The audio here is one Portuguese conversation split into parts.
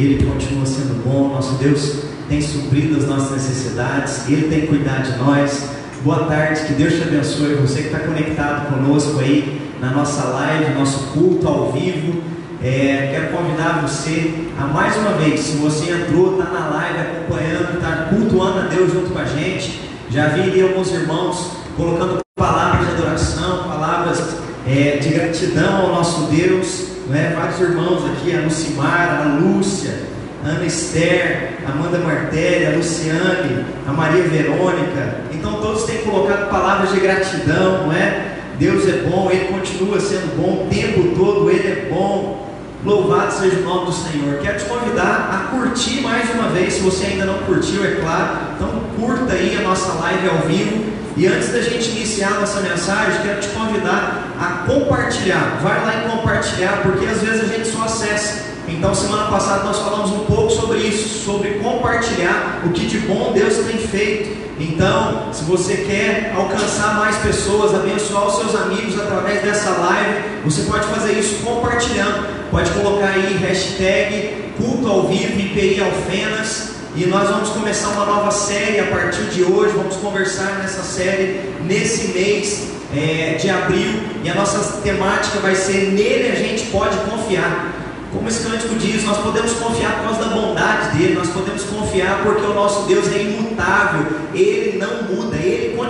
Ele continua sendo bom, nosso Deus tem suprido as nossas necessidades, Ele tem cuidado de nós. Boa tarde, que Deus te abençoe. Você que está conectado conosco aí na nossa live, nosso culto ao vivo. É, quero convidar você a mais uma vez, se você entrou, está na live acompanhando, está cultuando a Deus junto com a gente. Já vi ali alguns irmãos colocando palavras de adoração, palavras é, de gratidão ao nosso Deus. Né? Vários irmãos aqui, a Lucimar, a Lúcia, a Ana Esther, a Amanda Martelli, a Luciane, a Maria Verônica. Então todos têm colocado palavras de gratidão, não é? Deus é bom, Ele continua sendo bom o tempo todo, Ele é bom. Louvado seja o nome do Senhor. Quero te convidar a curtir mais uma vez, se você ainda não curtiu, é claro. Então curta aí a nossa live ao vivo. E antes da gente iniciar a nossa mensagem, quero te convidar a compartilhar. Vai lá e compartilhar, porque às vezes a gente só acessa. Então, semana passada nós falamos um pouco sobre isso, sobre compartilhar o que de bom Deus tem feito. Então, se você quer alcançar mais pessoas, abençoar os seus amigos através dessa live, você pode fazer isso compartilhando. Pode colocar aí hashtag culto ao vivo IPI Alfenas. E nós vamos começar uma nova série a partir de hoje. Vamos conversar nessa série nesse mês é, de abril. E a nossa temática vai ser Nele a gente pode confiar. Como esse cântico diz, nós podemos confiar por causa da bondade dele, nós podemos confiar porque o nosso Deus é imutável, ele não muda,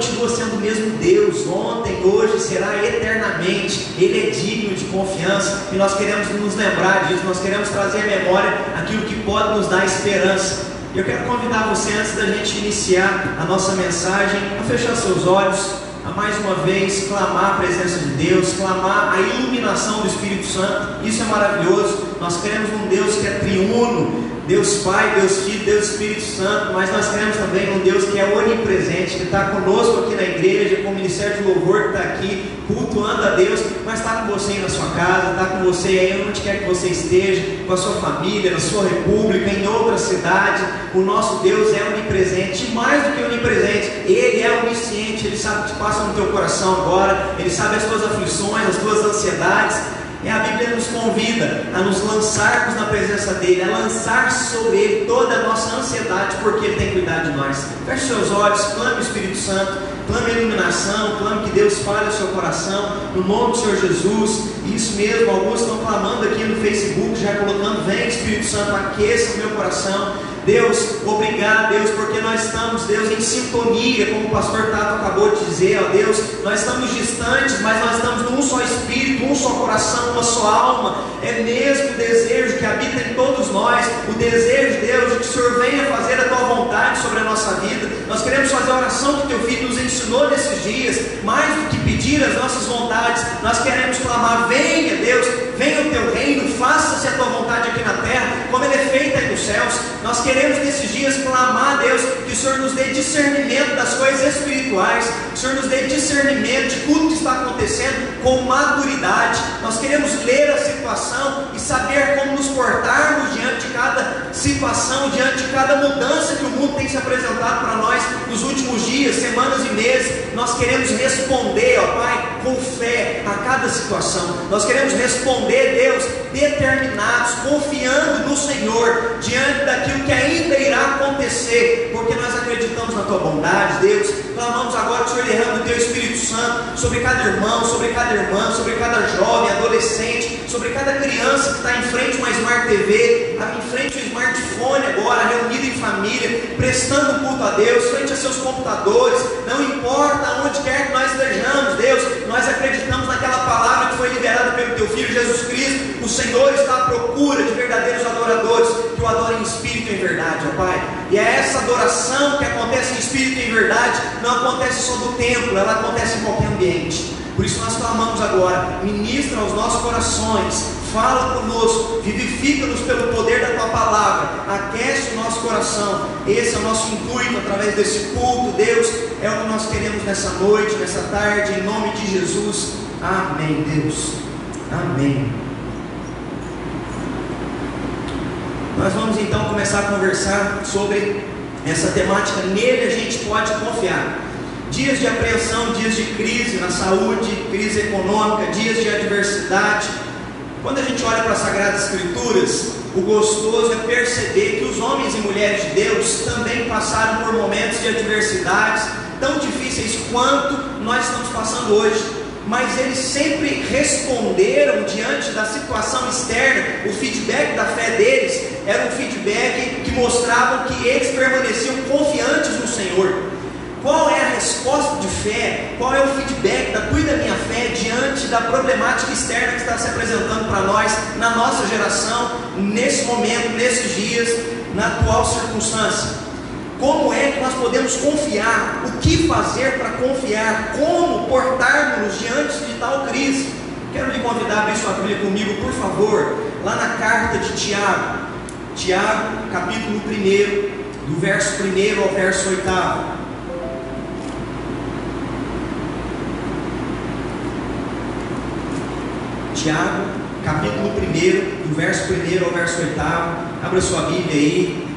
continua sendo o mesmo Deus, ontem, hoje, será eternamente, ele é digno de confiança e nós queremos nos lembrar disso, nós queremos trazer à memória aquilo que pode nos dar esperança. Eu quero convidar você, antes da gente iniciar a nossa mensagem, a fechar seus olhos a mais uma vez clamar a presença de Deus, clamar a iluminação do Espírito Santo. Isso é maravilhoso. Nós cremos num Deus que é triuno, Deus Pai, Deus Filho, Deus Espírito Santo, mas nós cremos também num Deus que é onipresente, que está conosco aqui na igreja, com o Ministério de Louvor que está aqui, cultuando a Deus, mas está com você aí na sua casa, está com você aí onde quer que você esteja, com a sua família, na sua república, em outra cidade. O nosso Deus é onipresente, e mais do que onipresente, Ele é onisciente, Ele sabe o que passa no teu coração agora, Ele sabe as tuas aflições, as tuas ansiedades. E a Bíblia nos convida a nos lançarmos na presença dEle, a lançar sobre Ele toda a nossa ansiedade, porque Ele tem cuidado de nós. Feche seus olhos, clame o Espírito Santo, clame a iluminação, clame que Deus fale ao seu coração, no nome do Senhor Jesus. Isso mesmo, alguns estão clamando aqui no Facebook, já colocando: Vem Espírito Santo, aqueça o meu coração. Deus, obrigado, Deus, porque nós estamos, Deus, em sintonia, como o pastor Tato acabou de dizer, ó Deus, nós estamos distantes, mas nós estamos num só espírito, um só coração, uma só alma. É mesmo o desejo que habita em todos nós, o desejo, Deus, de que o Senhor venha fazer a tua vontade sobre a nossa vida. Nós queremos fazer a oração que teu filho nos ensinou nesses dias, mais do que pedir as nossas vontades, nós queremos clamar: venha, Deus, venha o teu reino, faça-se a tua vontade aqui na terra, como ela é feita aí nos céus. Nós queremos nesses dias clamar a Deus que o Senhor nos dê discernimento das coisas espirituais, que o Senhor nos dê discernimento de tudo que está acontecendo com maturidade. Nós queremos ler a situação e saber como nos portarmos diante de cada situação, diante de cada mudança que o mundo tem se apresentado para nós nos últimos dias, semanas e meses. Nós queremos responder, ó Pai, com fé a cada situação. Nós queremos responder, Deus, determinados, confiando no Senhor, diante daquilo que ainda irá acontecer, porque nós acreditamos na Tua bondade, Deus. Clamamos agora, Senhor, derrama o Teu Espírito Santo sobre cada irmão, sobre cada irmã, sobre cada jovem, adolescente, sobre cada criança que está em frente a uma Smart TV, em frente a um smartphone agora, reunido em família, prestando culto a Deus, frente a seus computadores, não importa onde quer que nós estejamos, Deus, nós acreditamos naquela palavra que foi liberada pelo Teu Filho Jesus Cristo. O Senhor está à procura de verdadeiros adoradores verdade, ó Pai. E é essa adoração que acontece em espírito e em verdade, não acontece só no templo, ela acontece em qualquer ambiente. Por isso nós clamamos agora, ministra aos nossos corações, fala conosco, vivifica-nos pelo poder da tua palavra, aquece o nosso coração. Esse é o nosso intuito através desse culto, Deus, é o que nós queremos nessa noite, nessa tarde, em nome de Jesus. Amém, Deus. Amém. Nós vamos então começar a conversar sobre essa temática. Nele a gente pode confiar. Dias de apreensão, dias de crise na saúde, crise econômica, dias de adversidade, Quando a gente olha para as Sagradas Escrituras, o gostoso é perceber que os homens e mulheres de Deus também passaram por momentos de adversidades tão difíceis quanto nós estamos passando hoje. Mas eles sempre responderam diante da situação externa. O feedback da fé deles era um feedback que mostrava que eles permaneciam confiantes no Senhor. Qual é a resposta de fé? Qual é o feedback da tua e da minha fé diante da problemática externa que está se apresentando para nós, na nossa geração, nesse momento, nesses dias, na atual circunstância? Como é que nós podemos confiar? O que fazer para confiar? Como portarmos diante de tal crise? Quero lhe convidar a abrir sua Bíblia comigo, por favor, lá na carta de Tiago. Tiago, capítulo 1, do verso 1 ao verso 8. Tiago, capítulo 1, do verso 1 ao verso 8. Abra sua Bíblia aí.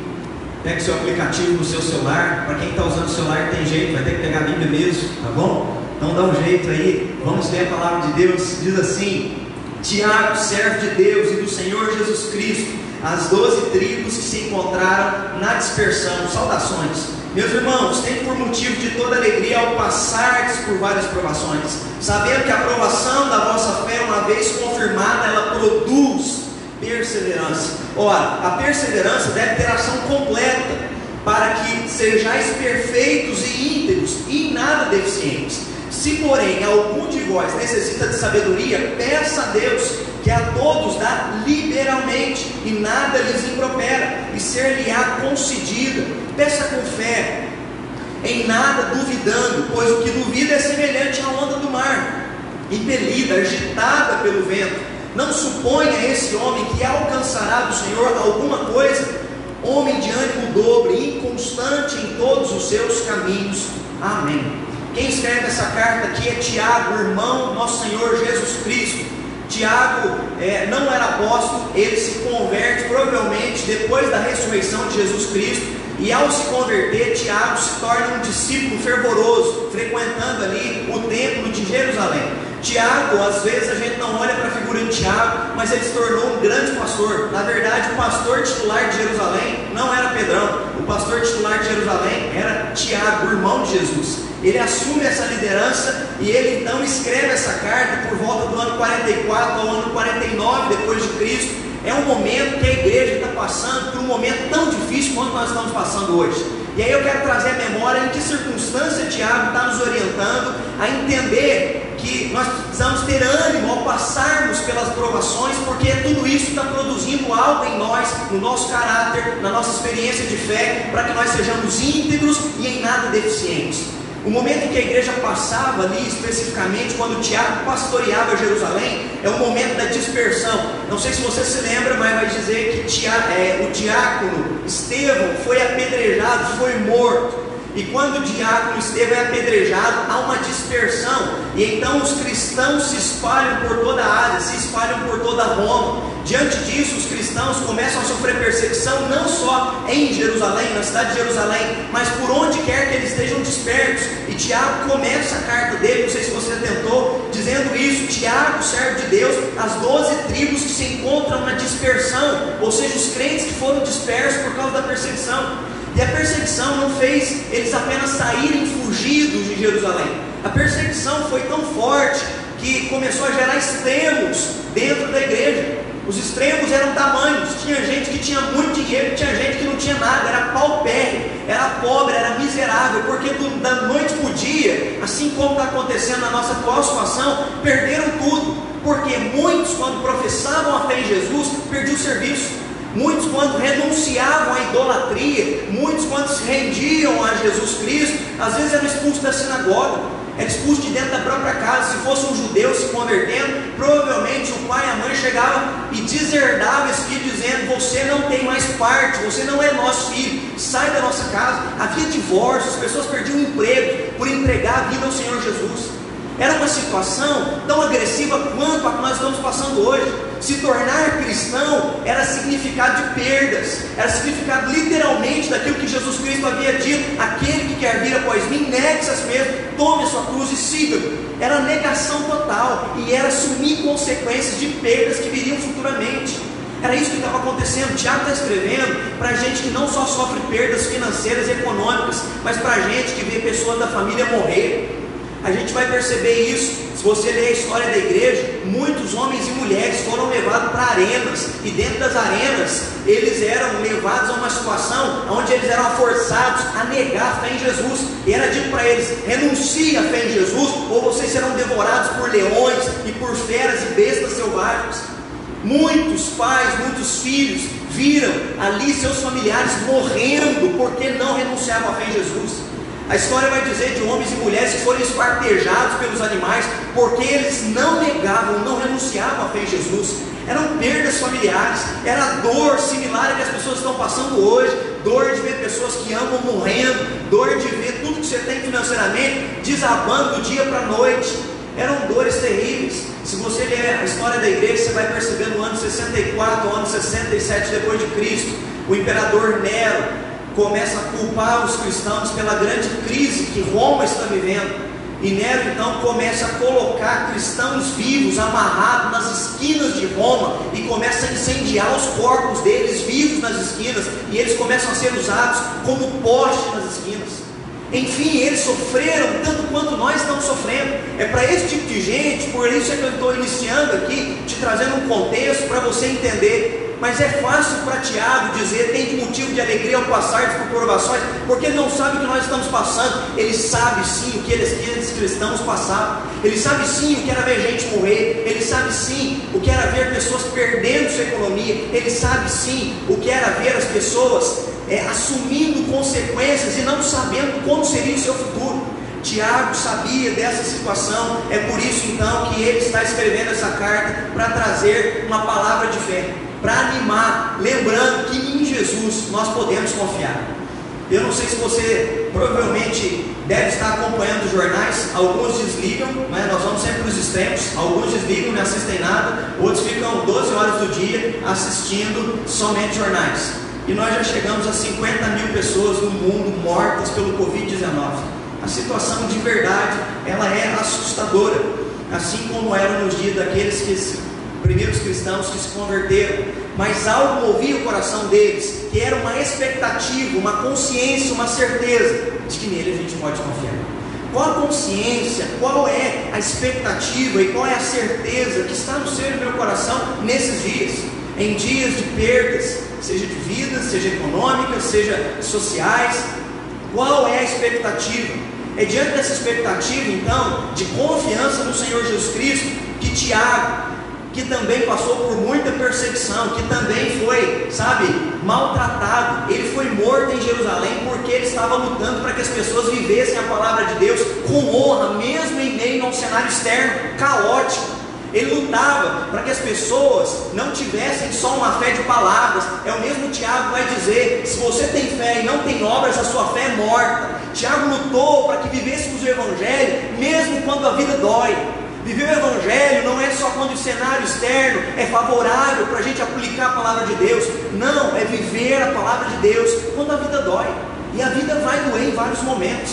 Pega seu aplicativo no seu celular. Para quem está usando o celular tem jeito, vai ter que pegar a Bíblia mesmo, tá bom? Então dá um jeito aí. Vamos ler a palavra de Deus. Diz assim: Tiago, servo de Deus e do Senhor Jesus Cristo, as doze tribos que se encontraram na dispersão. Saudações. Meus irmãos, tem por motivo de toda alegria ao passardes por várias provações, sabendo que a aprovação da vossa fé, uma vez confirmada, ela produz perseverança. Ora, a perseverança deve ter ação completa, para que sejais perfeitos e íntegros e nada deficientes. Se, porém, algum de vós necessita de sabedoria, peça a Deus, que a todos dá liberalmente, e nada lhes impropera, e ser-lhe-á concedida peça com fé, em nada duvidando, pois o que duvida é semelhante à onda do mar, impelida, agitada pelo vento. Não suponha esse homem que alcançará do Senhor alguma coisa, homem de ânimo dobre, inconstante em todos os seus caminhos. Amém. Quem escreve essa carta aqui é Tiago, irmão nosso Senhor Jesus Cristo. Tiago é, não era apóstolo, ele se converte provavelmente depois da ressurreição de Jesus Cristo e ao se converter, Tiago se torna um discípulo fervoroso, frequentando ali o templo de Jerusalém. Tiago, às vezes a gente não olha para a figura de Tiago, mas ele se tornou um grande pastor. Na verdade, o pastor titular de Jerusalém não era Pedrão, o pastor titular de Jerusalém era Tiago, irmão de Jesus. Ele assume essa liderança e ele então escreve essa carta por volta do ano 44 ao ano 49 depois de Cristo é um momento que a igreja está passando por um momento tão difícil quanto nós estamos passando hoje. E aí eu quero trazer a memória em que circunstância Tiago está nos orientando a entender que nós precisamos ter ânimo ao passarmos pelas provações, porque tudo isso está produzindo algo em nós, no nosso caráter, na nossa experiência de fé, para que nós sejamos íntegros e em nada deficientes. O momento em que a igreja passava ali, especificamente, quando Tiago pastoreava Jerusalém, é o momento da dispersão. Não sei se você se lembra, mas vai dizer que é, o diácono Estevão foi apedrejado, foi morto. E quando o diácono Estevão é apedrejado, há uma dispersão. E então os cristãos se espalham por toda a Ásia, se espalham por toda Roma. Diante disso, os cristãos começam a sofrer perseguição não só em Jerusalém, na cidade de Jerusalém, mas por onde quer que eles estejam dispersos. E Tiago começa a carta dele, não sei se você tentou, dizendo isso: Tiago, servo de Deus, as doze tribos que se encontram na dispersão, ou seja, os crentes que foram dispersos por causa da perseguição. E a perseguição não fez eles apenas saírem fugidos de Jerusalém. A perseguição foi tão forte que começou a gerar extremos dentro da igreja. Os extremos eram tamanhos. Tinha gente que tinha muito dinheiro, tinha gente que não tinha nada, era paupérrimo, era pobre, era miserável, porque do, da noite para o dia, assim como está acontecendo na nossa atual situação, perderam tudo. Porque muitos, quando professavam a fé em Jesus, perdiam o serviço. Muitos, quando renunciavam à idolatria, muitos, quando se rendiam a Jesus Cristo, às vezes eram expulsos da sinagoga era expulso de dentro da própria casa. Se fosse um judeu se convertendo, provavelmente o pai e a mãe chegavam e deserdava esse filho, dizendo: Você não tem mais parte, você não é nosso filho, sai da nossa casa. Havia divórcio, as pessoas perdiam o emprego por entregar a vida ao Senhor Jesus. Era uma situação tão agressiva quanto a que nós estamos passando hoje. Se tornar cristão era significado de perdas, era significado literalmente daquilo que Jesus Cristo havia dito: aquele que quer vir após mim, negue-se a si mesmo, tome a sua cruz e siga-me. Era negação total e era assumir consequências de perdas que viriam futuramente. Era isso que estava acontecendo. Tiago está escrevendo para gente que não só sofre perdas financeiras e econômicas, mas para gente que vê pessoas da família morrer. A gente vai perceber isso se você ler a história da igreja. Muitos homens e mulheres foram levados para arenas, e dentro das arenas eles eram levados a uma situação onde eles eram forçados a negar a fé em Jesus. E era dito para eles: renuncie a fé em Jesus, ou vocês serão devorados por leões e por feras e bestas selvagens. Muitos pais, muitos filhos viram ali seus familiares morrendo porque não renunciavam à fé em Jesus. A história vai dizer de homens e mulheres que foram espartejados pelos animais porque eles não negavam, não renunciavam à fé em Jesus. Eram perdas familiares, era dor similar a que as pessoas estão passando hoje, dor de ver pessoas que amam morrendo, dor de ver tudo que você tem financeiramente desabando do dia para a noite. Eram dores terríveis. Se você ler a história da igreja, você vai perceber no ano 64, no ano 67 depois de Cristo, o imperador Nero começa a culpar os cristãos pela grande crise que Roma está vivendo. E Nero então começa a colocar cristãos vivos amarrados nas esquinas de Roma e começa a incendiar os corpos deles vivos nas esquinas e eles começam a ser usados como poste nas esquinas. Enfim, eles sofreram tanto quanto nós estamos sofrendo. É para esse tipo de gente, por isso é que eu estou iniciando aqui, te trazendo um contexto para você entender. Mas é fácil para Tiago dizer, tem motivo de alegria ao passar por provações, porque ele não sabe o que nós estamos passando. Ele sabe sim o que eles, aqueles cristãos passavam. Ele sabe sim o que era ver gente morrer. Ele sabe sim o que era ver pessoas perdendo sua economia. Ele sabe sim o que era ver as pessoas é, assumindo consequências e não sabendo como seria o seu futuro. Tiago sabia dessa situação, é por isso então que ele está escrevendo essa carta para trazer uma palavra de fé, para animar, lembrando que em Jesus nós podemos confiar. Eu não sei se você provavelmente deve estar acompanhando os jornais, alguns desligam, né? nós vamos sempre nos extremos, alguns desligam, não assistem nada, outros ficam 12 horas do dia assistindo somente jornais e nós já chegamos a 50 mil pessoas no mundo mortas pelo Covid-19. A situação de verdade, ela é assustadora, assim como era nos dias daqueles que primeiros cristãos que se converteram, mas algo movia o coração deles, que era uma expectativa, uma consciência, uma certeza de que nele a gente pode confiar. Qual a consciência, qual é a expectativa e qual é a certeza que está no seu e no meu coração nesses dias? Em dias de perdas, seja de vida, seja econômicas, seja sociais. Qual é a expectativa? É diante dessa expectativa, então, de confiança no Senhor Jesus Cristo, que Tiago, que também passou por muita perseguição, que também foi, sabe, maltratado, ele foi morto em Jerusalém porque ele estava lutando para que as pessoas vivessem a palavra de Deus com honra, mesmo em meio a um cenário externo caótico. Ele lutava para que as pessoas não tivessem só uma fé de palavras. É o mesmo Tiago vai dizer: se você tem fé e não tem obras, a sua fé é morta. Tiago lutou para que vivêssemos o Evangelho, mesmo quando a vida dói. Viver o Evangelho não é só quando o cenário externo é favorável para a gente aplicar a palavra de Deus. Não, é viver a palavra de Deus quando a vida dói. E a vida vai doer em vários momentos.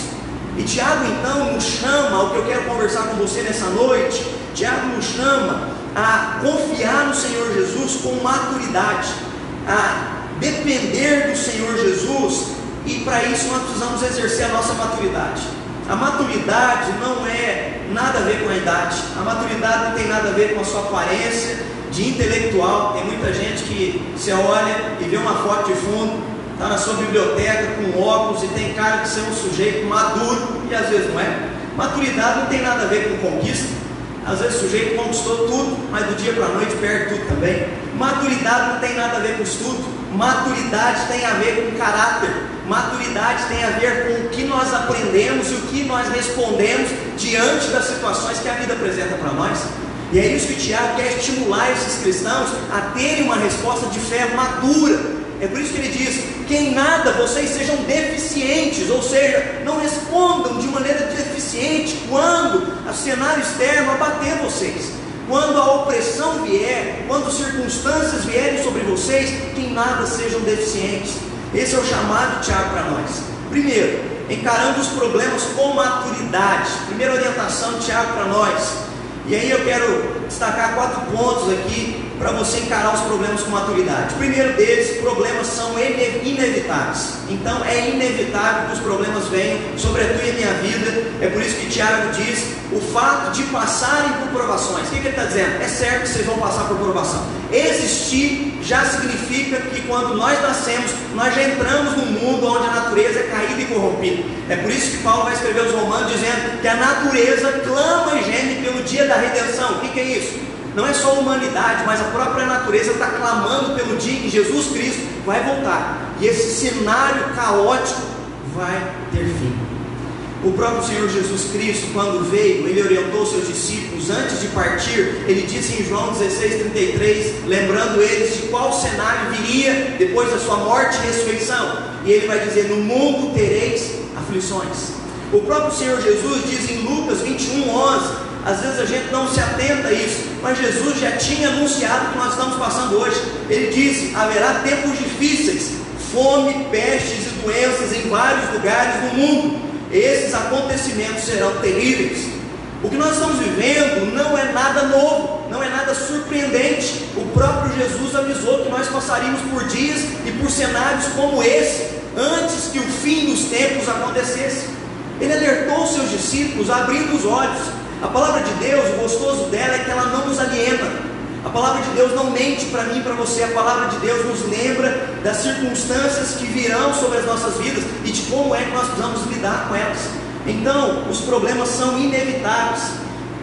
E Tiago então nos chama, o que eu quero conversar com você nessa noite, Tiago nos chama a confiar no Senhor Jesus com maturidade, a depender do Senhor Jesus, e para isso nós precisamos exercer a nossa maturidade. A maturidade não é nada a ver com a idade, a maturidade não tem nada a ver com a sua aparência de intelectual. Tem muita gente que você olha e vê uma foto de fundo, está na sua biblioteca com óculos e tem cara de ser um sujeito maduro e às vezes não é. Maturidade não tem nada a ver com conquista. Às vezes o sujeito conquistou tudo, mas do dia para a noite perde tudo também. Maturidade não tem nada a ver com estudo. Maturidade tem a ver com caráter. Maturidade tem a ver com o que nós aprendemos e o que nós respondemos diante das situações que a vida apresenta para nós. E é isso que Tiago quer estimular esses cristãos a terem uma resposta de fé madura é por isso que ele diz: que em nada vocês sejam deficientes, ou seja, não respondam de maneira deficiente quando o cenário externo abater vocês. quando a opressão vier, quando circunstâncias vierem sobre vocês, que em nada sejam deficientes. Esse é o chamado de Tiago para nós. Primeiro, encarando os problemas com maturidade. Primeira orientação Tiago para nós. E aí eu quero destacar quatro pontos aqui para você encarar os problemas com maturidade. O primeiro deles, problemas são inevitáveis. Então é inevitável que os problemas venham sobre a tua e a minha vida. É por isso que Tiago diz o fato de passarem por provações. O que, que ele está dizendo? É certo que vocês vão passar por provação. Existir já significa que quando nós nascemos, nós já entramos num mundo onde a natureza é caída e corrompida. É por isso que Paulo vai escrever os Romanos dizendo que a natureza clama e geme pelo dia da redenção. O que, que é isso? Não é só a humanidade, mas a própria natureza está clamando pelo dia em que Jesus Cristo vai voltar. E esse cenário caótico vai ter fim. O próprio Senhor Jesus Cristo, quando veio, ele orientou seus discípulos antes de partir. Ele disse em João 16,33, lembrando eles de qual cenário viria depois da sua morte e ressurreição. E ele vai dizer: No mundo tereis aflições. O próprio Senhor Jesus diz em Lucas 21, 11: às vezes a gente não se atenta a isso, mas Jesus já tinha anunciado o que nós estamos passando hoje. Ele disse: haverá tempos difíceis, fome, pestes e doenças em vários lugares do mundo. Esses acontecimentos serão terríveis. O que nós estamos vivendo não é nada novo, não é nada surpreendente. O próprio Jesus avisou que nós passaríamos por dias e por cenários como esse, antes que o fim dos tempos acontecesse. Ele alertou seus discípulos, abrindo os olhos a palavra de Deus, o gostoso dela é que ela não nos aliena. A palavra de Deus não mente para mim e para você. A palavra de Deus nos lembra das circunstâncias que virão sobre as nossas vidas e de como é que nós precisamos lidar com elas. Então, os problemas são inevitáveis.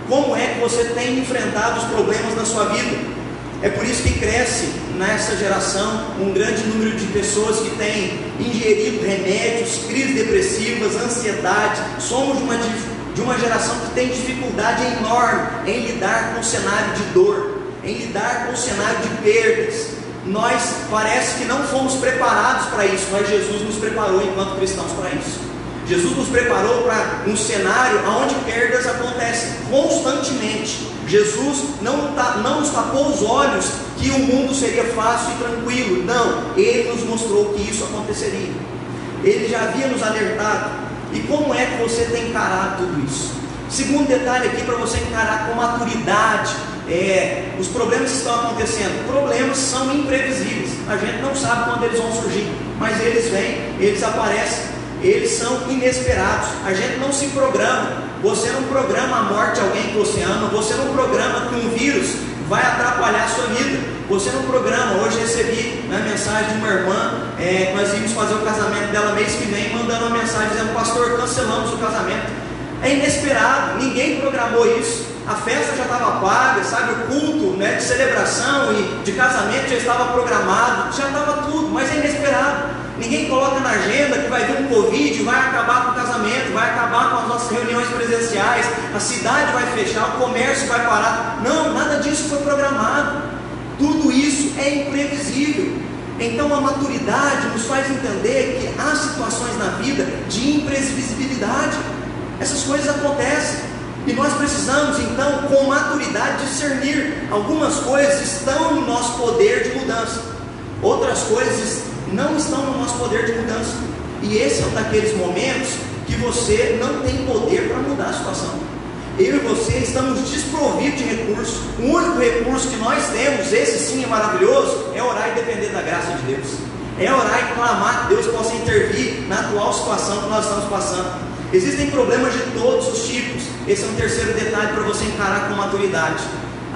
Como é que você tem enfrentado os problemas na sua vida? É por isso que cresce nessa geração um grande número de pessoas que têm ingerido remédios, crises depressivas, ansiedade. Somos de uma de uma geração que tem dificuldade enorme em lidar com o cenário de dor, em lidar com o cenário de perdas. Nós parece que não fomos preparados para isso, mas Jesus nos preparou enquanto cristãos para isso. Jesus nos preparou para um cenário onde perdas acontecem constantemente. Jesus não, tá, não nos tapou os olhos que o mundo seria fácil e tranquilo. Não, Ele nos mostrou que isso aconteceria. Ele já havia nos alertado e como é que você tem encarado tudo isso? Segundo detalhe aqui para você encarar com maturidade é, os problemas que estão acontecendo. Problemas são imprevisíveis. A gente não sabe quando eles vão surgir, mas eles vêm, eles aparecem, eles são inesperados. A gente não se programa. Você não programa a morte de alguém que você ama. Você não programa que um vírus vai atrapalhar a sua vida. Você não programa, hoje recebi uma né, mensagem de uma irmã, é, nós íamos fazer o casamento dela mês que vem, mandando uma mensagem dizendo, pastor, cancelamos o casamento. É inesperado, ninguém programou isso. A festa já estava paga, sabe, o culto né, de celebração e de casamento já estava programado, já estava tudo, mas é inesperado. Ninguém coloca na agenda que vai vir um Covid, vai acabar com o casamento, vai acabar com as nossas reuniões presenciais, a cidade vai fechar, o comércio vai parar. Não, nada disso foi programado. Tudo isso é imprevisível. Então a maturidade nos faz entender que há situações na vida de imprevisibilidade. Essas coisas acontecem. E nós precisamos, então, com maturidade, discernir. Algumas coisas estão no nosso poder de mudança, outras coisas não estão no nosso poder de mudança. E esse é um daqueles momentos que você não tem poder para mudar a situação eu e você estamos desprovidos de recursos. O único recurso que nós temos, esse sim é maravilhoso, é orar e depender da graça de Deus. É orar e clamar que Deus possa intervir na atual situação que nós estamos passando. Existem problemas de todos os tipos. Esse é um terceiro detalhe para você encarar com maturidade.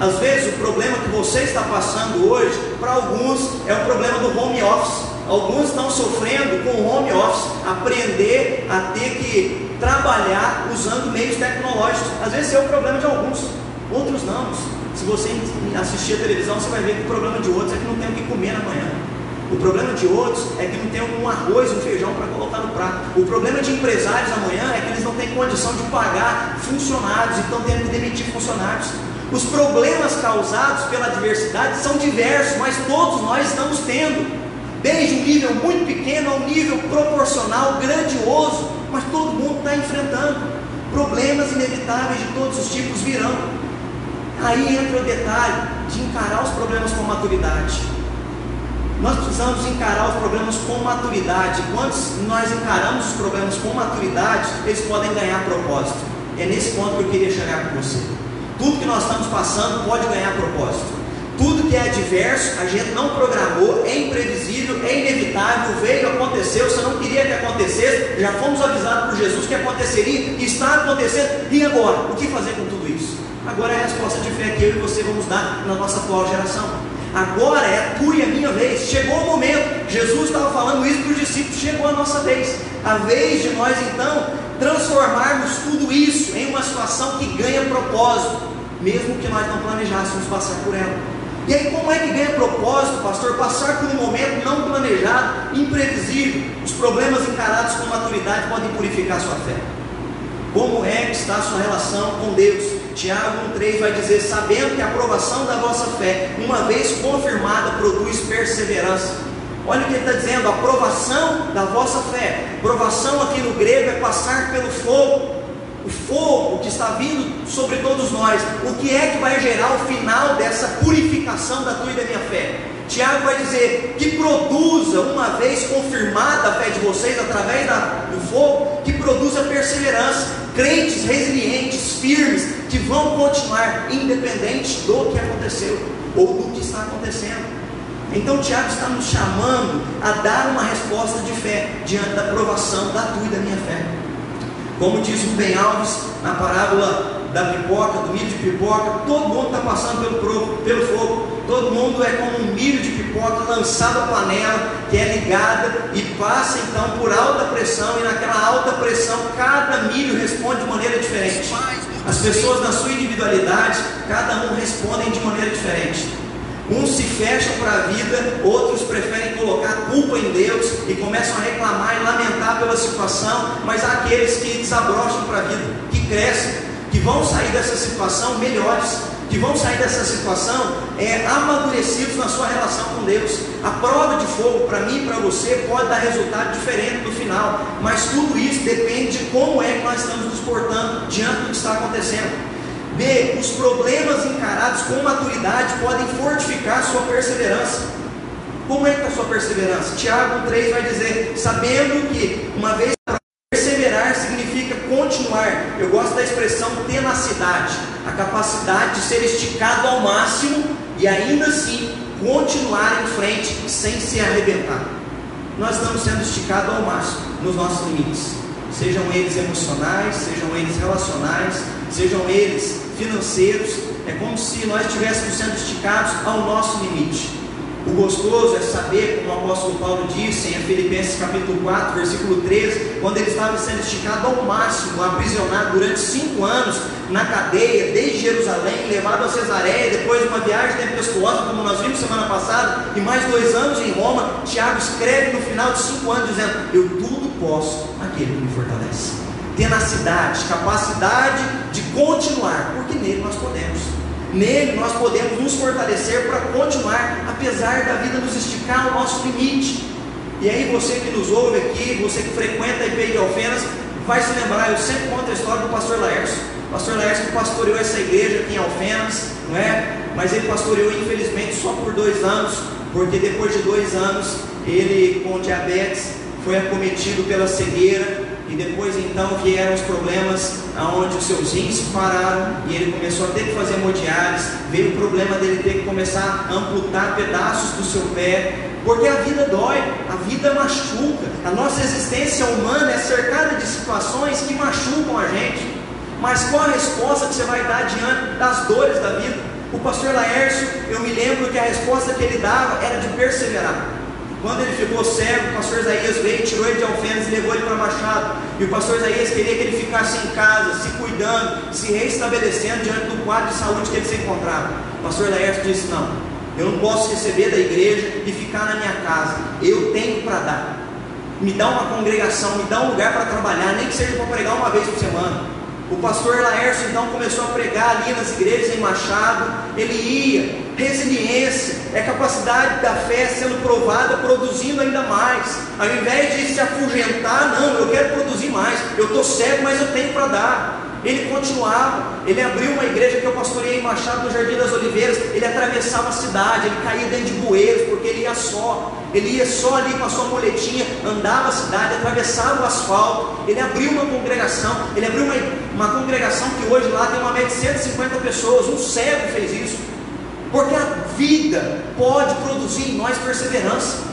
Às vezes o problema que você está passando hoje, para alguns, é o problema do home office. Alguns estão sofrendo com o home office, aprender a ter que trabalhar usando meios tecnológicos. Às vezes é o problema de alguns, outros não. Se você assistir a televisão, você vai ver que o problema de outros é que não tem o que comer na manhã. O problema de outros é que não tem um arroz, um feijão para colocar no prato. O problema de empresários amanhã é que eles não têm condição de pagar funcionários e estão tendo que demitir funcionários. Os problemas causados pela diversidade são diversos, mas todos nós estamos tendo desde um nível muito pequeno a um nível proporcional, grandioso, mas todo mundo está enfrentando. Problemas inevitáveis de todos os tipos virão. Aí entra o detalhe de encarar os problemas com maturidade. Nós precisamos encarar os problemas com maturidade. Quando nós encaramos os problemas com maturidade, eles podem ganhar propósito. É nesse ponto que eu queria chegar com você. Tudo que nós estamos passando pode ganhar propósito. Tudo que é adverso, a gente não programou, é imprevisível, é inevitável, veio, aconteceu, você não queria que acontecesse, já fomos avisados por Jesus que aconteceria, está acontecendo, e agora? O que fazer com tudo isso? Agora é a resposta de fé que eu e você vamos dar na nossa atual geração. Agora é a tua e a minha vez. Chegou o momento. Jesus estava falando isso para os discípulos. Chegou a nossa vez. A vez de nós então transformarmos tudo isso em uma situação que ganha propósito, mesmo que nós não planejássemos passar por ela. E aí, como é que ganha propósito, pastor? Passar por um momento não planejado, imprevisível. Os problemas encarados com maturidade podem purificar sua fé. Como é que está a sua relação com Deus? Tiago 1,3 vai dizer: Sabendo que a aprovação da vossa fé, uma vez confirmada, produz perseverança. Olha o que ele está dizendo: aprovação da vossa fé. Provação aqui no grego é passar pelo fogo. O fogo que está vindo sobre todos nós. O que é que vai gerar o final dessa purificação da tua e da minha fé? Tiago vai dizer que produza, uma vez confirmada a fé de vocês através da, do fogo, que produza perseverança, crentes resilientes, firmes, que vão continuar independente do que aconteceu ou do que está acontecendo. Então Tiago está nos chamando a dar uma resposta de fé diante da provação da tua e da minha fé. Como diz o Ben Alves na parábola da pipoca, do milho de pipoca, todo mundo está passando pelo, pelo fogo, todo mundo é como um milho de pipoca lançado à panela, que é ligada e passa então por alta pressão, e naquela alta pressão cada milho responde de maneira diferente. As pessoas na sua individualidade, cada um respondem de maneira diferente. Uns se fecham para a vida, outros preferem colocar culpa em Deus e começam a reclamar e lamentar pela situação, mas há aqueles que desabrocham para a vida, que crescem, que vão sair dessa situação melhores, que vão sair dessa situação é, amadurecidos na sua relação com Deus. A prova de fogo, para mim e para você, pode dar resultado diferente no final, mas tudo isso depende de como é que nós estamos nos portando diante do que está acontecendo. B. Os problemas encarados com maturidade podem fortificar sua perseverança. Como é que está a sua perseverança? Tiago 3 vai dizer: sabendo que uma vez perseverar significa continuar. Eu gosto da expressão tenacidade, a capacidade de ser esticado ao máximo e ainda assim continuar em frente sem se arrebentar. Nós estamos sendo esticados ao máximo nos nossos limites, sejam eles emocionais, sejam eles relacionais, sejam eles financeiros. É como se nós estivéssemos sendo esticados ao nosso limite. O gostoso é saber, como o apóstolo Paulo disse em Filipenses capítulo 4, versículo 13, quando ele estava sendo esticado ao máximo, aprisionado durante cinco anos na cadeia, desde Jerusalém, levado a Cesareia, depois de uma viagem tempestuosa, como nós vimos semana passada, e mais dois anos em Roma, Tiago escreve no final de cinco anos, dizendo: Eu tudo posso naquele que me fortalece. Tenacidade, capacidade de continuar, porque nele nós podemos. Nele nós podemos nos fortalecer para continuar, apesar da vida nos esticar ao nosso limite. E aí você que nos ouve aqui, você que frequenta a IP de Alfenas, vai se lembrar, eu sempre conto a história do pastor Laércio. Pastor Laércio pastoreou essa igreja aqui em Alfenas, não é? Mas ele pastoreou infelizmente só por dois anos, porque depois de dois anos ele com diabetes foi acometido pela cegueira e depois então vieram os problemas aonde os seus rins pararam e ele começou a ter que fazer hemodiálise, veio o problema dele ter que começar a amputar pedaços do seu pé, porque a vida dói, a vida machuca, a nossa existência humana é cercada de situações que machucam a gente. Mas qual a resposta que você vai dar diante das dores da vida? O pastor Laércio, eu me lembro que a resposta que ele dava era de perseverar. Quando ele ficou cego, o pastor Isaías veio, tirou ele de alfenas e levou ele para Machado. E o pastor Isaías queria que ele ficasse em casa, se cuidando, se reestabelecendo diante do quadro de saúde que ele se encontrava. O pastor Laércio disse: Não, eu não posso receber da igreja e ficar na minha casa. Eu tenho para dar. Me dá uma congregação, me dá um lugar para trabalhar, nem que seja para pregar uma vez por semana. O pastor Laércio então começou a pregar ali nas igrejas em Machado. Ele ia, resiliência, é capacidade da fé sendo provada, produzindo ainda mais. Ao invés de se afugentar, não, eu quero produzir mais. Eu estou cego, mas eu tenho para dar. Ele continuava, ele abriu uma igreja que eu pastoreei em Machado, no Jardim das Oliveiras, ele atravessava a cidade, ele caía dentro de bueiros, porque ele ia só, ele ia só ali com a sua moletinha, andava a cidade, atravessava o asfalto, ele abriu uma congregação, ele abriu uma, uma congregação que hoje lá tem uma média de 150 pessoas, um cego fez isso, porque a vida pode produzir em nós perseverança.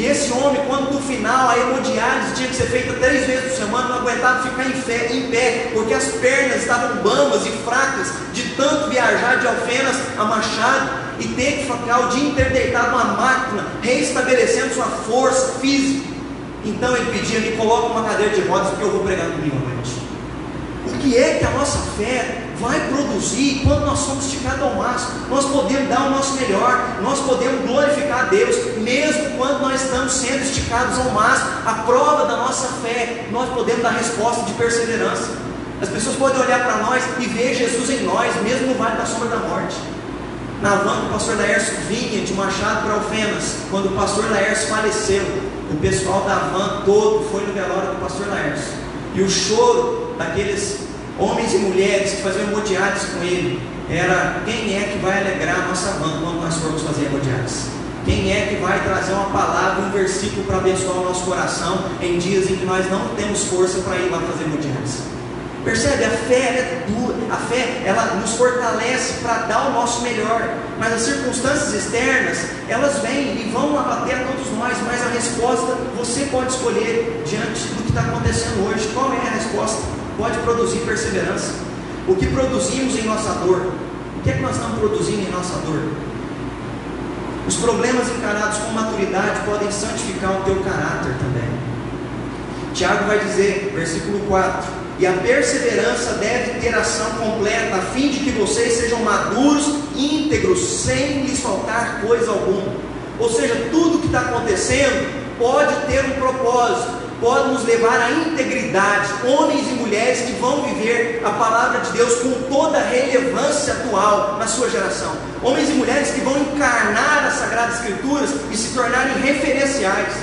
E esse homem, quando no final a hemodiálise tinha que ser feita três vezes por semana, não aguentava ficar em, fé, em pé, porque as pernas estavam bambas e fracas de tanto viajar de Alfenas a Machado e ter que ficar o dia inteiro deitado numa máquina, reestabelecendo sua força física. Então ele pedia: me coloca uma cadeira de rodas, porque eu vou pregar domingo à noite. O que é que a nossa fé vai produzir quando nós somos esticados ao máximo. Nós podemos dar o nosso melhor, nós podemos glorificar a Deus, mesmo quando nós estamos sendo esticados ao máximo. A prova da nossa fé, nós podemos dar resposta de perseverança. As pessoas podem olhar para nós e ver Jesus em nós, mesmo no vale da sombra da morte. Na van, o pastor Laércio vinha de Machado para Alfenas, quando o pastor Laércio faleceu, o pessoal da van todo foi no velório do pastor Laércio. E o choro daqueles homens e mulheres que faziam hemodiálise com ele, era quem é que vai alegrar a nossa mão quando nós formos fazer hemodiálise? Quem é que vai trazer uma palavra, um versículo para abençoar o nosso coração em dias em que nós não temos força para ir lá fazer hemodiálise? Percebe? A fé é dura, a fé ela nos fortalece para dar o nosso melhor, mas as circunstâncias externas elas vêm e vão abater a todos nós, mas a resposta você pode escolher diante do que está acontecendo hoje. Qual é a resposta? Pode produzir perseverança. O que produzimos em nossa dor, o que é que nós estamos produzindo em nossa dor? Os problemas encarados com maturidade podem santificar o teu caráter também. Tiago vai dizer, versículo 4: E a perseverança deve ter ação completa, a fim de que vocês sejam maduros, íntegros, sem lhes faltar coisa alguma. Ou seja, tudo que está acontecendo pode ter um propósito pode nos levar à integridade, homens e mulheres que vão viver a palavra de Deus com toda a relevância atual na sua geração, homens e mulheres que vão encarnar as Sagradas Escrituras e se tornarem referenciais.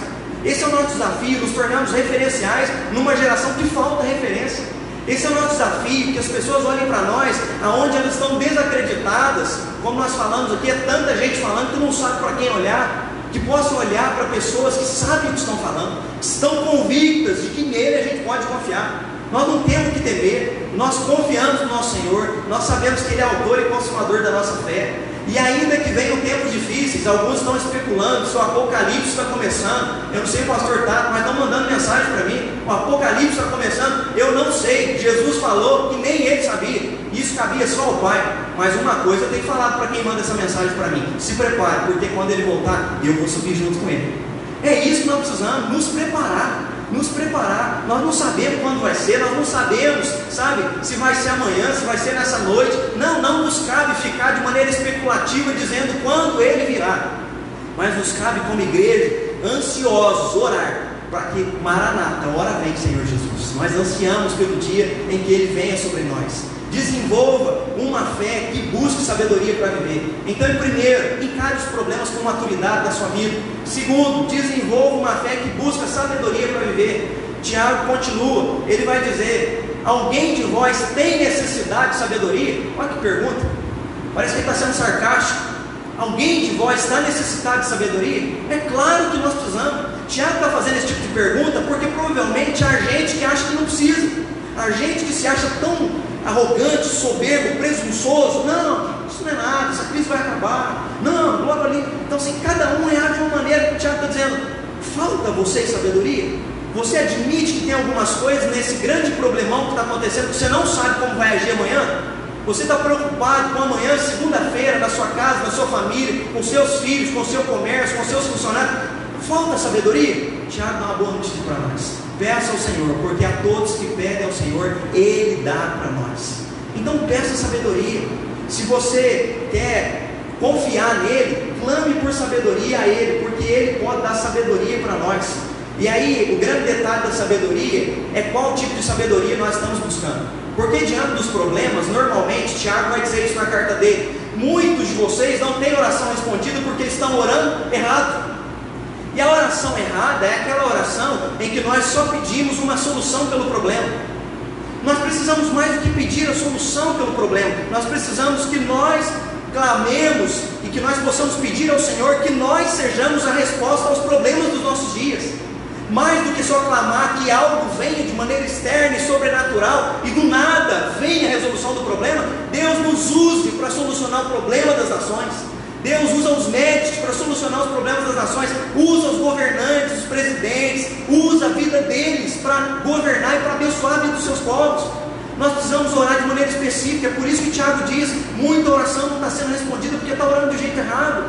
Esse é o nosso desafio, nos tornarmos referenciais numa geração que falta referência. Esse é o nosso desafio, que as pessoas olhem para nós, aonde elas estão desacreditadas, como nós falamos aqui, é tanta gente falando que não sabe para quem olhar, que possam olhar para pessoas que sabem o que estão falando, que estão convictas de que nele a gente pode confiar. Nós não temos que temer, nós confiamos no nosso Senhor, nós sabemos que Ele é autor e consumador da nossa fé. E ainda que venham tempos difíceis, alguns estão especulando se o Apocalipse está começando. Eu não sei, pastor Tato, mas estão mandando mensagem para mim. O Apocalipse está começando. Eu não sei. Jesus falou que nem ele sabia. Isso cabia só ao Pai. Mas uma coisa eu tenho que falar para quem manda essa mensagem para mim: se prepare, porque quando ele voltar, eu vou subir junto com ele. É isso que nós precisamos, nos preparar nos preparar. Nós não sabemos quando vai ser, nós não sabemos, sabe, se vai ser amanhã, se vai ser nessa noite. Não, não nos cabe ficar de maneira especulativa dizendo quando ele virá. Mas nos cabe como igreja ansiosos orar para que Maranata, hora vem, Senhor Jesus. Nós ansiamos pelo dia em que ele venha sobre nós. Desenvolva uma fé que busque sabedoria para viver. Então, primeiro, encare os problemas com maturidade da sua vida. Segundo, desenvolva uma fé que busca sabedoria para viver. Tiago continua, ele vai dizer: Alguém de vós tem necessidade de sabedoria? Olha que pergunta, parece que ele está sendo sarcástico. Alguém de vós está necessitado de sabedoria? É claro que nós precisamos. Tiago está fazendo esse tipo de pergunta porque provavelmente há gente que acha que não precisa, há gente que se acha tão arrogante, soberbo, presunçoso. Não, isso não é nada, essa crise vai acabar. Não, logo ali. Então, assim, cada um reage de uma maneira que o Tiago está dizendo: falta você sabedoria? Você admite que tem algumas coisas nesse grande problemão que está acontecendo que você não sabe como vai agir amanhã? Você está preocupado com amanhã, segunda-feira, na sua casa, na sua família, com seus filhos, com seu comércio, com seus funcionários? Falta sabedoria? Tiago dá uma boa notícia para nós. Peça ao Senhor, porque a todos que pedem ao Senhor, Ele dá para nós. Então peça sabedoria. Se você quer confiar nele, clame por sabedoria a Ele, porque Ele pode dar sabedoria para nós. E aí, o grande detalhe da sabedoria é qual tipo de sabedoria nós estamos buscando. Porque diante dos problemas, normalmente, Tiago vai dizer isso na carta dele: muitos de vocês não têm oração respondida porque estão orando errado. E a oração errada é aquela oração em que nós só pedimos uma solução pelo problema. Nós precisamos mais do que pedir a solução pelo problema, nós precisamos que nós clamemos e que nós possamos pedir ao Senhor que nós sejamos a resposta aos problemas dos nossos dias. Mais do que só clamar que algo venha de maneira externa e sobrenatural e do nada venha a resolução do problema, Deus nos use para solucionar o problema das nações. Deus usa os médicos para solucionar os problemas das nações, usa os governantes, os presidentes, usa a vida deles para governar e para abençoar a vida dos seus povos. Nós precisamos orar de maneira específica, é por isso que Tiago diz: muita oração não está sendo respondida porque está orando do jeito errado.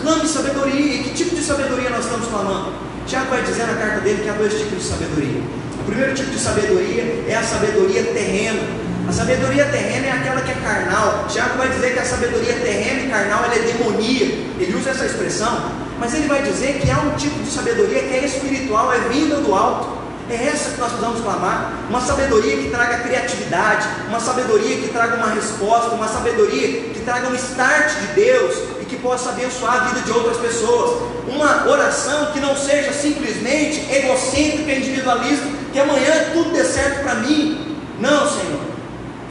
Clame sabedoria. E que tipo de sabedoria nós estamos clamando? Tiago vai dizer na carta dele que há dois tipos de sabedoria. O primeiro tipo de sabedoria é a sabedoria terrena. A sabedoria terrena é aquela que é carnal. Tiago vai dizer que a sabedoria terrena e carnal é demoníaca. Ele usa essa expressão, mas ele vai dizer que há um tipo de sabedoria que é espiritual, é vinda do alto. É essa que nós precisamos clamar. Uma sabedoria que traga criatividade, uma sabedoria que traga uma resposta, uma sabedoria que traga um start de Deus e que possa abençoar a vida de outras pessoas. Uma oração que não seja simplesmente egocêntrica, individualista, que amanhã tudo dê certo para mim. Não, Senhor.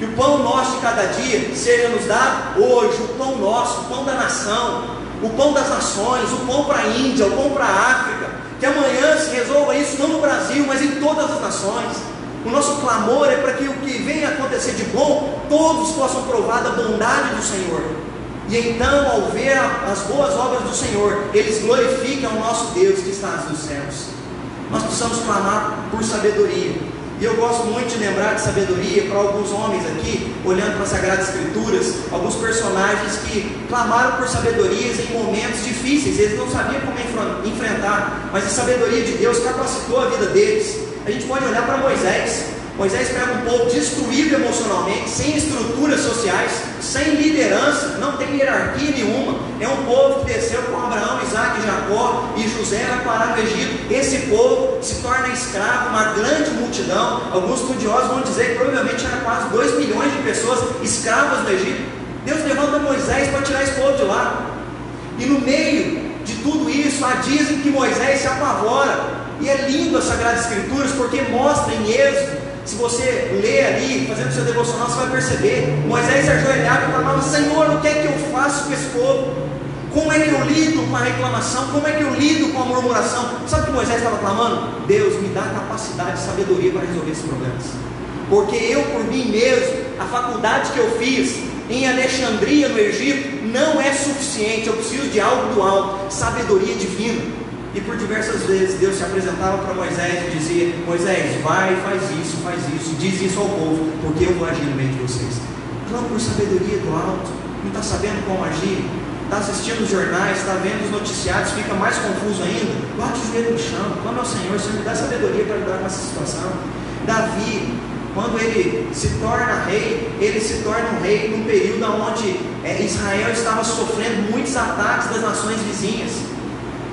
Que o pão nosso de cada dia seja nos dado hoje, o pão nosso, o pão da nação, o pão das nações, o pão para a Índia, o pão para a África que amanhã se resolva isso não no Brasil, mas em todas as nações. O nosso clamor é para que o que venha a acontecer de bom, todos possam provar da bondade do Senhor. E então, ao ver as boas obras do Senhor, eles glorificam o nosso Deus que está nos céus. Nós precisamos clamar por sabedoria. E eu gosto muito de lembrar de sabedoria para alguns homens aqui, olhando para as Sagradas Escrituras, alguns personagens que clamaram por sabedorias em momentos difíceis, eles não sabiam como enfrentar, mas a sabedoria de Deus capacitou a vida deles. A gente pode olhar para Moisés. Moisés pega um povo destruído emocionalmente, sem estruturas sociais, sem liderança, não tem hierarquia nenhuma. É um povo que desceu com Abraão, Isaac, Jacó e José vai parar no Egito. Esse povo se torna escravo, uma grande multidão. Alguns estudiosos vão dizer que provavelmente era quase 2 milhões de pessoas escravas no Egito. Deus levanta Moisés para tirar esse povo de lá. E no meio de tudo isso, há dizem que Moisés se apavora. E é lindo as Sagradas Escrituras porque mostra em Êxodo se você ler ali, fazendo seu devocional, você vai perceber. Moisés se ajoelhava e falava: Senhor, o que é que eu faço com esse povo? Como é que eu lido com a reclamação? Como é que eu lido com a murmuração? Sabe o que Moisés estava clamando? Deus me dá capacidade e sabedoria para resolver esses problemas. Porque eu, por mim mesmo, a faculdade que eu fiz em Alexandria, no Egito, não é suficiente. Eu preciso de algo do alto, sabedoria divina. E por diversas vezes Deus se apresentava para Moisés e dizia: Moisés, vai, faz isso, faz isso, diz isso ao povo, porque eu vou agir no meio de vocês. Clama por sabedoria do alto, não está sabendo como agir, está assistindo os jornais, está vendo os noticiários, fica mais confuso ainda. Bate o joelho no chão, clama ao Senhor, Senhor me dá sabedoria para lidar com essa situação. Davi, quando ele se torna rei, ele se torna um rei num período onde é, Israel estava sofrendo muitos ataques das nações vizinhas.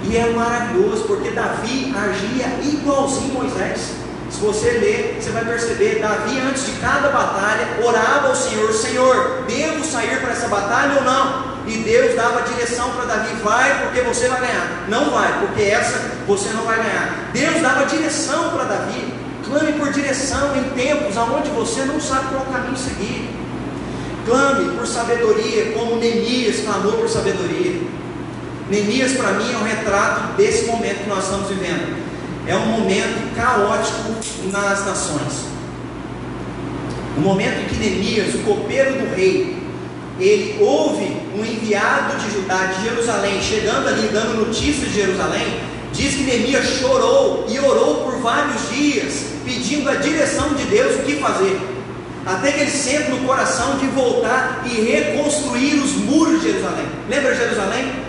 E é maravilhoso, porque Davi agia igualzinho Moisés. Se você ler, você vai perceber, Davi antes de cada batalha orava ao Senhor, Senhor, devo sair para essa batalha ou não? E Deus dava direção para Davi, vai porque você vai ganhar. Não vai, porque essa você não vai ganhar. Deus dava direção para Davi. Clame por direção em tempos onde você não sabe qual caminho seguir. Clame por sabedoria, como Neemias clamou por sabedoria. Neemias, para mim, é um retrato desse momento que nós estamos vivendo. É um momento caótico nas nações. O momento em que Neemias, o copeiro do rei, ele ouve um enviado de Judá, de Jerusalém, chegando ali, dando notícias de Jerusalém, diz que Neemias chorou e orou por vários dias, pedindo a direção de Deus o que fazer. Até que ele sente no coração de voltar e reconstruir os muros de Jerusalém. Lembra Jerusalém?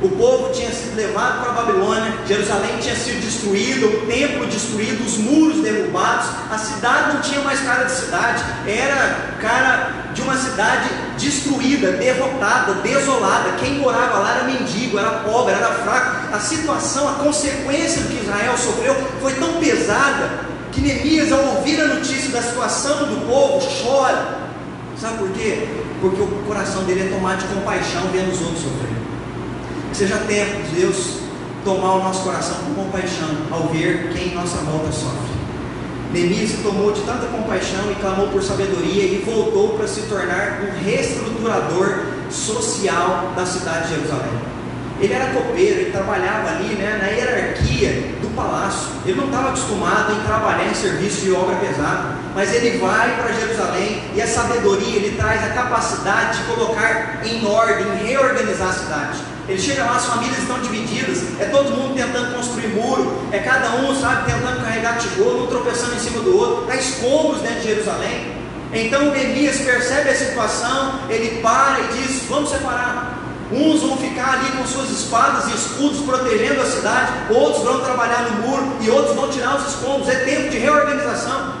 O povo tinha sido levado para a Babilônia, Jerusalém tinha sido destruído, o templo destruído, os muros derrubados, a cidade não tinha mais cara de cidade, era cara de uma cidade destruída, derrotada, desolada. Quem morava lá era mendigo, era pobre, era fraco. A situação, a consequência do que Israel sofreu foi tão pesada que Neemias, ao ouvir a notícia da situação do povo, chora. Sabe por quê? Porque o coração dele é tomado de compaixão vendo os outros sofrendo. Seja tempo de Deus tomar o nosso coração com compaixão ao ver quem em nossa volta sofre. Neemias se tomou de tanta compaixão e clamou por sabedoria e voltou para se tornar um reestruturador social da cidade de Jerusalém. Ele era copeiro, ele trabalhava ali né, na hierarquia do palácio. Ele não estava acostumado em trabalhar em serviço de obra pesada, mas ele vai para Jerusalém e a sabedoria, ele traz a capacidade de colocar em ordem, reorganizar a cidade. Ele chega lá, as famílias estão divididas, é todo mundo tentando construir muro, é cada um, sabe, tentando carregar tijolo, um tropeçando em cima do outro, há escombros dentro de Jerusalém. Então Neemias percebe a situação, ele para e diz: Vamos separar. Uns vão ficar ali com suas espadas e escudos protegendo a cidade, outros vão trabalhar no muro e outros vão tirar os escombros. É tempo de reorganização.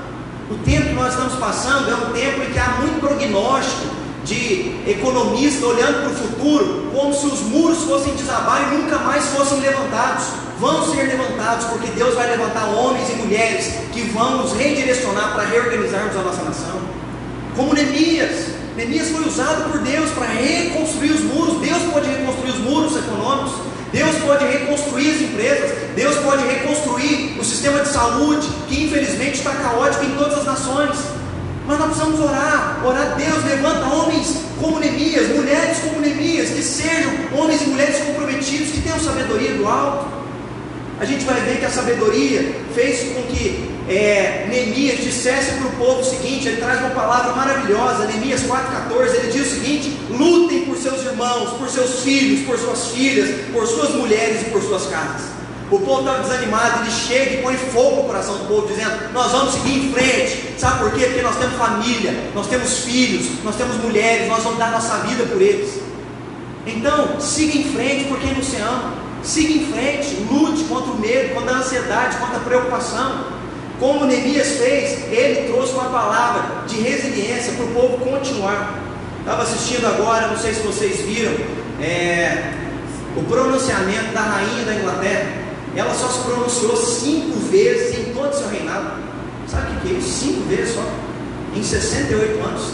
O tempo que nós estamos passando é um tempo em que há muito prognóstico de economista olhando para o futuro, como se os muros fossem desabar e nunca mais fossem levantados. Vão ser levantados, porque Deus vai levantar homens e mulheres que vão nos redirecionar para reorganizarmos a nossa nação. Como Neemias, Neemias foi usado por Deus para reconstruir os muros. Deus pode reconstruir os muros econômicos. Deus pode reconstruir as empresas. Deus pode reconstruir o sistema de saúde, que infelizmente está caótico em todas as nações. Mas nós precisamos orar. Orar, Deus levanta homens como Neemias, mulheres como Neemias, que sejam homens e mulheres comprometidos, que tenham sabedoria do alto. A gente vai ver que a sabedoria fez com que é, Neemias dissesse para o povo o seguinte: ele traz uma palavra maravilhosa, Neemias 4,14. Ele diz o seguinte: lutem por seus irmãos, por seus filhos, por suas filhas, por suas mulheres e por suas casas. O povo estava desanimado, ele chega e põe fogo no coração do povo, dizendo: Nós vamos seguir em frente. Sabe por quê? Porque nós temos família, nós temos filhos, nós temos mulheres, nós vamos dar nossa vida por eles. Então, siga em frente por quem você ama. Siga em frente, lute contra o medo, contra a ansiedade, contra a preocupação. Como Neemias fez, ele trouxe uma palavra de resiliência para o povo continuar. Estava assistindo agora, não sei se vocês viram, é, o pronunciamento da rainha da Inglaterra. Ela só se pronunciou cinco vezes em todo o seu reinado. Sabe o que é isso? Cinco vezes só, em 68 anos.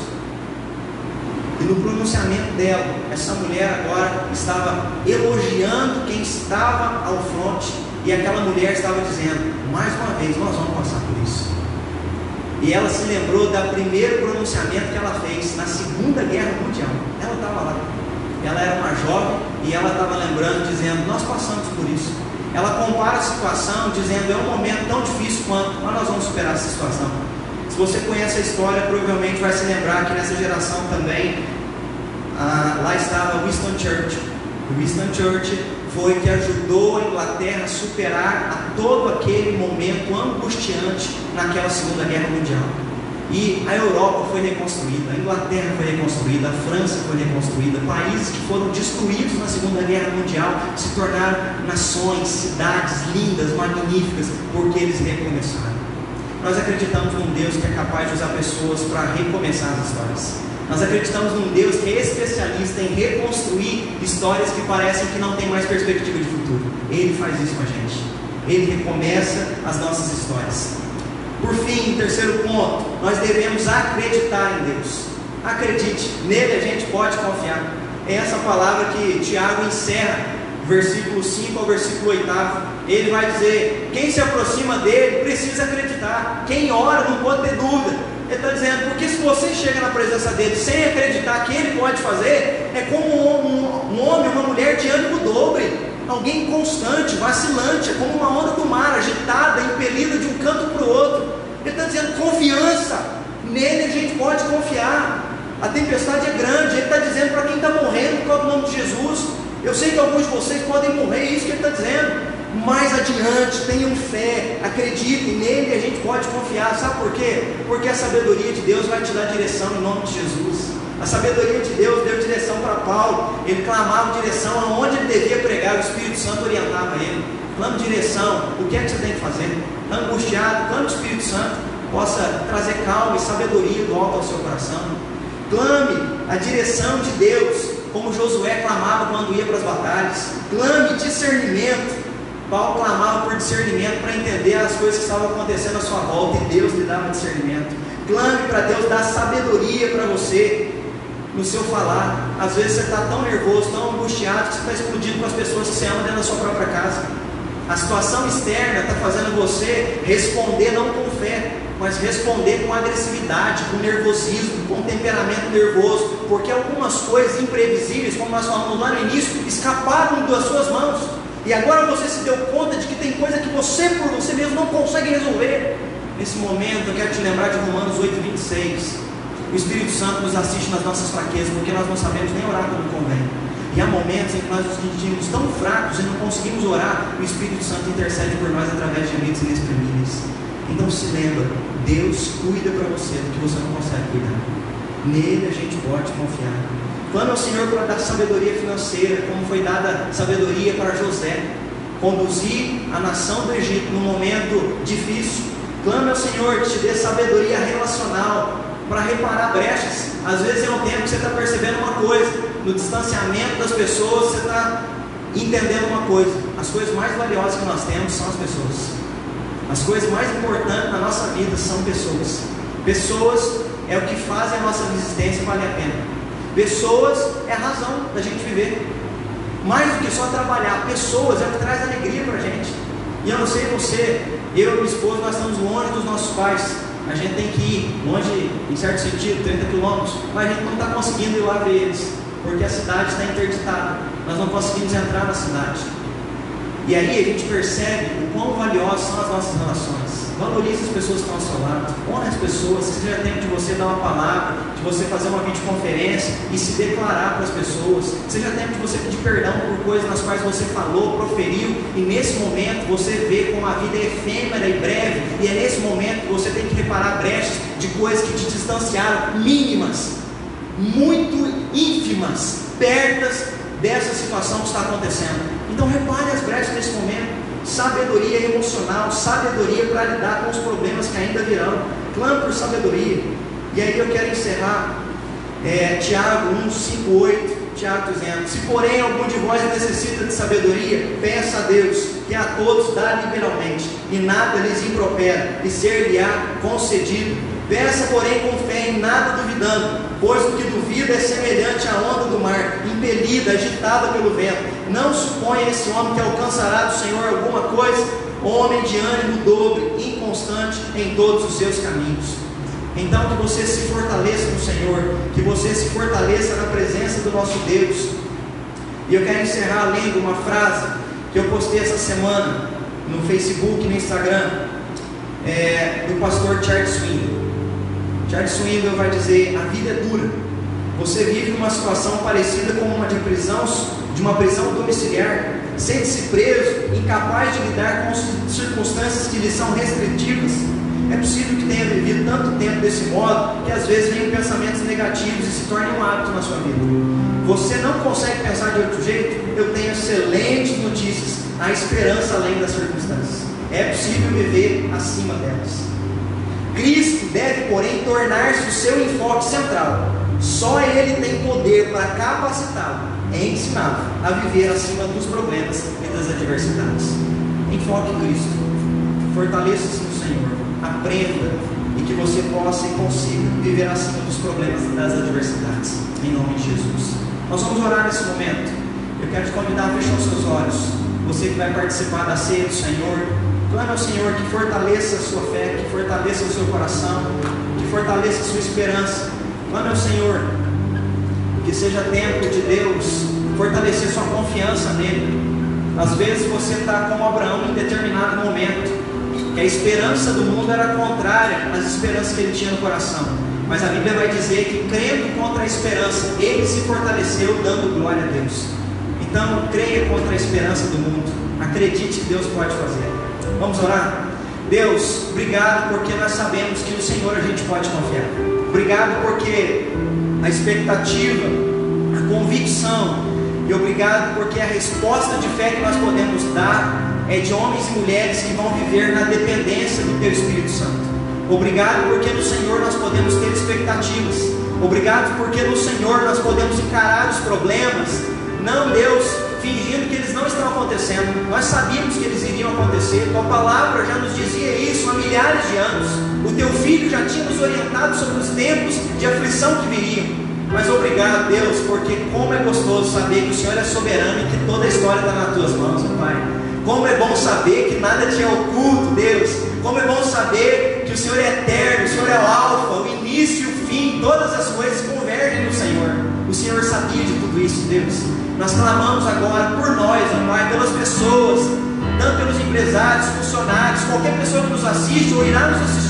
E no pronunciamento dela, essa mulher agora estava elogiando quem estava ao fronte e aquela mulher estava dizendo: mais uma vez, nós vamos passar por isso. E ela se lembrou do primeiro pronunciamento que ela fez na Segunda Guerra Mundial. Ela estava lá. Ela era uma jovem e ela estava lembrando, dizendo: Nós passamos por isso. Ela compara a situação, dizendo: É um momento tão difícil quanto, mas nós vamos superar essa situação. Se você conhece a história, provavelmente vai se lembrar que nessa geração também, ah, lá estava Winston Churchill. Winston Churchill foi que ajudou a Inglaterra a superar a todo aquele momento angustiante naquela Segunda Guerra Mundial. E a Europa foi reconstruída, a Inglaterra foi reconstruída, a França foi reconstruída, países que foram destruídos na Segunda Guerra Mundial se tornaram nações, cidades lindas, magníficas, porque eles recomeçaram. Nós acreditamos num Deus que é capaz de usar pessoas para recomeçar as histórias. Nós acreditamos num Deus que é especialista em reconstruir histórias que parecem que não tem mais perspectiva de futuro. Ele faz isso com a gente. Ele recomeça as nossas histórias. Por fim, terceiro ponto, nós devemos acreditar em Deus. Acredite, nele a gente pode confiar. É essa palavra que Tiago encerra, versículo 5 ao versículo 8. Ele vai dizer: quem se aproxima dele precisa acreditar. Quem ora não pode ter dúvida. Ele está dizendo, porque se você chega na presença dele sem acreditar que ele pode fazer, é como um, um, um homem, uma mulher de ânimo dobre, alguém constante, vacilante, é como uma onda do mar, agitada, impelida de um canto para o outro. Ele está dizendo, confiança, nele a gente pode confiar. A tempestade é grande, ele está dizendo para quem está morrendo por causa do nome de Jesus. Eu sei que alguns de vocês podem morrer, é isso que ele está dizendo mais adiante, tenham fé, acreditem nele, a gente pode confiar. Sabe por quê? Porque a sabedoria de Deus vai te dar direção em nome de Jesus. A sabedoria de Deus deu direção para Paulo. Ele clamava direção aonde ele devia pregar, o Espírito Santo orientava ele. Clame direção, o que é que você tem que fazer? Está angustiado, clame o Espírito Santo possa trazer calma e sabedoria do alto ao seu coração. Clame a direção de Deus, como Josué clamava quando ia para as batalhas. Clame discernimento Paulo clamava por discernimento para entender as coisas que estavam acontecendo à sua volta e Deus lhe dava discernimento. Clame para Deus dar sabedoria para você no seu falar. Às vezes você está tão nervoso, tão angustiado que você está explodindo com as pessoas que você ama dentro da sua própria casa. A situação externa está fazendo você responder não com fé, mas responder com agressividade, com nervosismo, com temperamento nervoso, porque algumas coisas imprevisíveis, como nós falamos lá no início, escaparam das suas mãos. E agora você se deu conta de que tem coisa que você por você mesmo não consegue resolver. Nesse momento eu quero te lembrar de Romanos 8, 26. O Espírito Santo nos assiste nas nossas fraquezas, porque nós não sabemos nem orar como convém. E há momentos em que nós nos sentimos tão fracos e não conseguimos orar, o Espírito Santo intercede por nós através de gemidos inexprimíveis. Então se lembra, Deus cuida para você do que você não consegue cuidar. Nele a gente pode confiar. Clama ao Senhor para dar sabedoria financeira, como foi dada sabedoria para José. Conduzir a nação do Egito num momento difícil. Clame ao Senhor que te dê sabedoria relacional para reparar brechas. Às vezes é um tempo que você está percebendo uma coisa, no distanciamento das pessoas, você está entendendo uma coisa. As coisas mais valiosas que nós temos são as pessoas. As coisas mais importantes na nossa vida são pessoas. Pessoas é o que fazem a nossa existência valer a pena. Pessoas é a razão da gente viver. Mais do que só trabalhar, pessoas é o que traz alegria para a gente. E eu não sei você, eu e minha esposa, nós estamos longe dos nossos pais. A gente tem que ir longe, em certo sentido, 30 quilômetros, mas a gente não está conseguindo ir lá ver eles, porque a cidade está interditada. Nós não conseguimos entrar na cidade. E aí a gente percebe o quão valiosas são as nossas relações. Valorize as pessoas que estão ao seu lado, honre as pessoas, seja tempo de você dar uma palavra, de você fazer uma videoconferência e se declarar para as pessoas, seja tempo de você pedir perdão por coisas nas quais você falou, proferiu, e nesse momento você vê como a vida é efêmera e breve, e é nesse momento que você tem que reparar brechas de coisas que te distanciaram, mínimas, muito ínfimas, pertas dessa situação que está acontecendo. Então repare as brechas nesse momento. Sabedoria emocional, sabedoria para lidar com os problemas que ainda virão. Clame por sabedoria. E aí eu quero encerrar é, Tiago 1, 5, 8. Tiago dizendo: Se porém algum de vós necessita de sabedoria, peça a Deus, que a todos dá liberalmente, e nada lhes impropera, e ser-lhe-á concedido. Peça, porém, com fé, em nada duvidando, pois o que duvida é semelhante à onda do mar, impelida, agitada pelo vento. Não suponha esse homem que alcançará do Senhor alguma coisa, homem de ânimo dobre, inconstante em todos os seus caminhos. Então, que você se fortaleça no Senhor, que você se fortaleça na presença do nosso Deus. E eu quero encerrar lendo uma frase que eu postei essa semana no Facebook e no Instagram, é, do pastor Charles Swindon. Charles Swindoll vai dizer: a vida é dura. Você vive uma situação parecida com uma de prisão, de uma prisão domiciliar, sente-se preso, incapaz de lidar com circunstâncias que lhe são restritivas. É possível que tenha vivido tanto tempo desse modo que às vezes venham pensamentos negativos e se torne um hábito na sua vida. Você não consegue pensar de outro jeito? Eu tenho excelentes notícias. Há esperança além das circunstâncias. É possível viver acima delas. Cristo deve, porém, tornar-se o seu enfoque central. Só Ele tem poder para capacitá-lo e ensiná-lo a viver acima dos problemas e das adversidades. Enfoque em Cristo. Fortaleça-se no Senhor. Aprenda e que você possa e consiga viver acima dos problemas e das adversidades. Em nome de Jesus. Nós vamos orar nesse momento. Eu quero te convidar a fechar os seus olhos. Você que vai participar da ceia do Senhor, Clame ao Senhor que fortaleça a sua fé, que fortaleça o seu coração, que fortaleça a sua esperança. Clame ao Senhor que seja tempo de Deus fortalecer sua confiança nele. Às vezes você está como Abraão em determinado momento, que a esperança do mundo era contrária às esperanças que ele tinha no coração. Mas a Bíblia vai dizer que, crendo contra a esperança, ele se fortaleceu dando glória a Deus. Então, creia contra a esperança do mundo. Acredite que Deus pode fazer. Vamos orar? Deus, obrigado porque nós sabemos que no Senhor a gente pode confiar. Obrigado porque a expectativa, a convicção, e obrigado porque a resposta de fé que nós podemos dar é de homens e mulheres que vão viver na dependência do Teu Espírito Santo. Obrigado porque no Senhor nós podemos ter expectativas. Obrigado porque no Senhor nós podemos encarar os problemas. Não, Deus, fingindo que não estão acontecendo. Nós sabíamos que eles iriam acontecer. Tua palavra já nos dizia isso há milhares de anos. O teu filho já tinha nos orientado sobre os tempos de aflição que viriam. Mas obrigado, Deus, porque como é gostoso saber que o Senhor é soberano e que toda a história está nas tuas mãos, Pai. Como é bom saber que nada te é oculto, Deus. Como é bom saber que o Senhor é eterno, o Senhor é o Alfa, o início e o fim, todas as coisas convergem no Senhor. O Senhor sabia de tudo isso, Deus. Nós clamamos agora por nós, ó Pai, pelas pessoas, tanto pelos empresários, funcionários, qualquer pessoa que nos assiste ou irá nos assistir.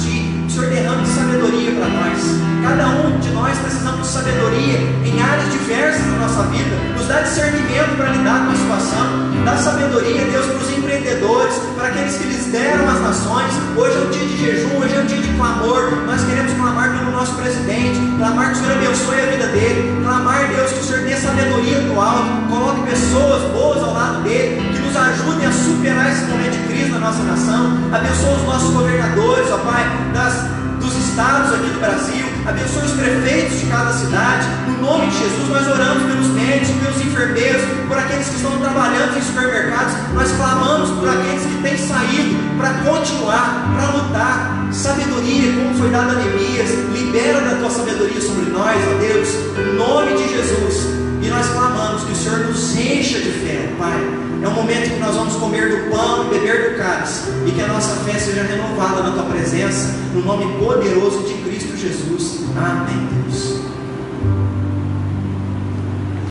Senhor derrame sabedoria para nós. Cada um de nós precisamos de sabedoria em áreas diversas da nossa vida. Nos dá discernimento para lidar com a situação. Dá sabedoria, Deus, para os empreendedores, para aqueles que lideram as nações. Hoje é um dia de jejum, hoje é um dia de clamor. Nós queremos clamar pelo nosso presidente, clamar que o Senhor abençoe a vida dele, clamar, Deus, que o Senhor dê sabedoria do alto, coloque pessoas boas ao lado dele, que nos ajudem a superar esse momento de crise na nossa nação. Abençoe os nossos governadores, ó Pai, das dos estados aqui do Brasil, abençoe os prefeitos de cada cidade. No nome de Jesus, nós oramos pelos médicos, pelos enfermeiros, por aqueles que estão trabalhando em supermercados. Nós clamamos por aqueles que têm saído para continuar, para lutar. Sabedoria, como foi dada a Neemias, libera da tua sabedoria sobre nós, ó Deus, no nome de Jesus. E nós clamamos que o Senhor nos encha de fé, Pai é um momento que nós vamos comer do pão e beber do cálice. E que a nossa fé seja renovada na tua presença. No nome poderoso de Cristo Jesus. Amém, Deus.